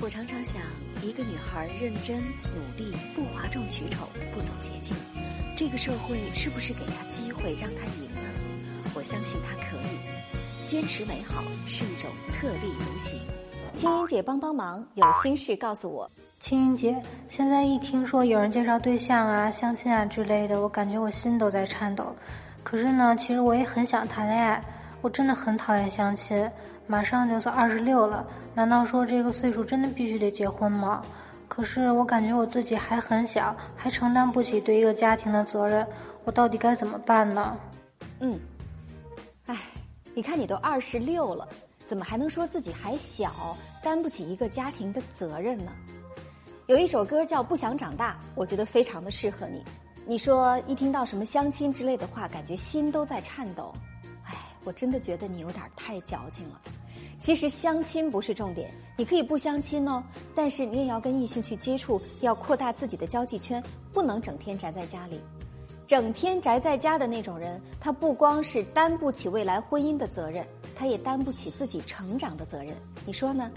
我常常想，一个女孩认真努力，不哗众取宠，不走捷径，这个社会是不是给她机会让她赢呢？我相信她可以。坚持美好是一种特立独行。青音姐帮帮忙，有心事告诉我。青音姐，现在一听说有人介绍对象啊、相亲啊之类的，我感觉我心都在颤抖。可是呢，其实我也很想谈恋爱。我真的很讨厌相亲，马上就是二十六了，难道说这个岁数真的必须得结婚吗？可是我感觉我自己还很小，还承担不起对一个家庭的责任，我到底该怎么办呢？嗯，哎，你看你都二十六了，怎么还能说自己还小，担不起一个家庭的责任呢？有一首歌叫《不想长大》，我觉得非常的适合你。你说一听到什么相亲之类的话，感觉心都在颤抖。我真的觉得你有点太矫情了。其实相亲不是重点，你可以不相亲哦，但是你也要跟异性去接触，要扩大自己的交际圈，不能整天宅在家里。整天宅在家的那种人，他不光是担不起未来婚姻的责任，他也担不起自己成长的责任。你说呢？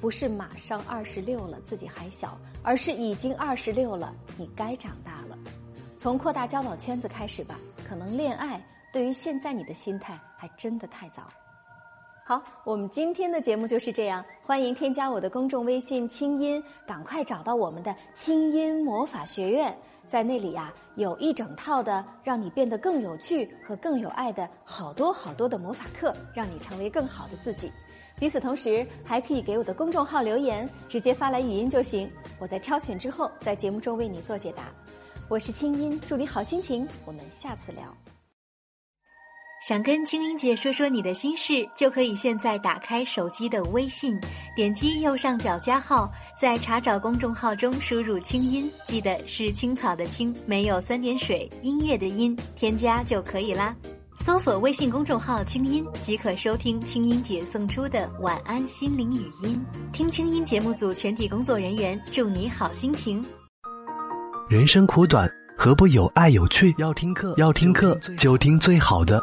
不是马上二十六了自己还小，而是已经二十六了，你该长大了。从扩大交往圈子开始吧，可能恋爱。对于现在你的心态还真的太早。好，我们今天的节目就是这样。欢迎添加我的公众微信“清音”，赶快找到我们的清音魔法学院，在那里呀有一整套的让你变得更有趣和更有爱的好多好多的魔法课，让你成为更好的自己。与此同时，还可以给我的公众号留言，直接发来语音就行，我在挑选之后在节目中为你做解答。我是清音，祝你好心情，我们下次聊。想跟青音姐说说你的心事，就可以现在打开手机的微信，点击右上角加号，在查找公众号中输入“青音”，记得是青草的青，没有三点水，音乐的音，添加就可以啦。搜索微信公众号“青音”，即可收听青音姐送出的晚安心灵语音。听青音节目组全体工作人员祝你好心情。人生苦短，何不有爱有趣？要听课，要听课就听最好的。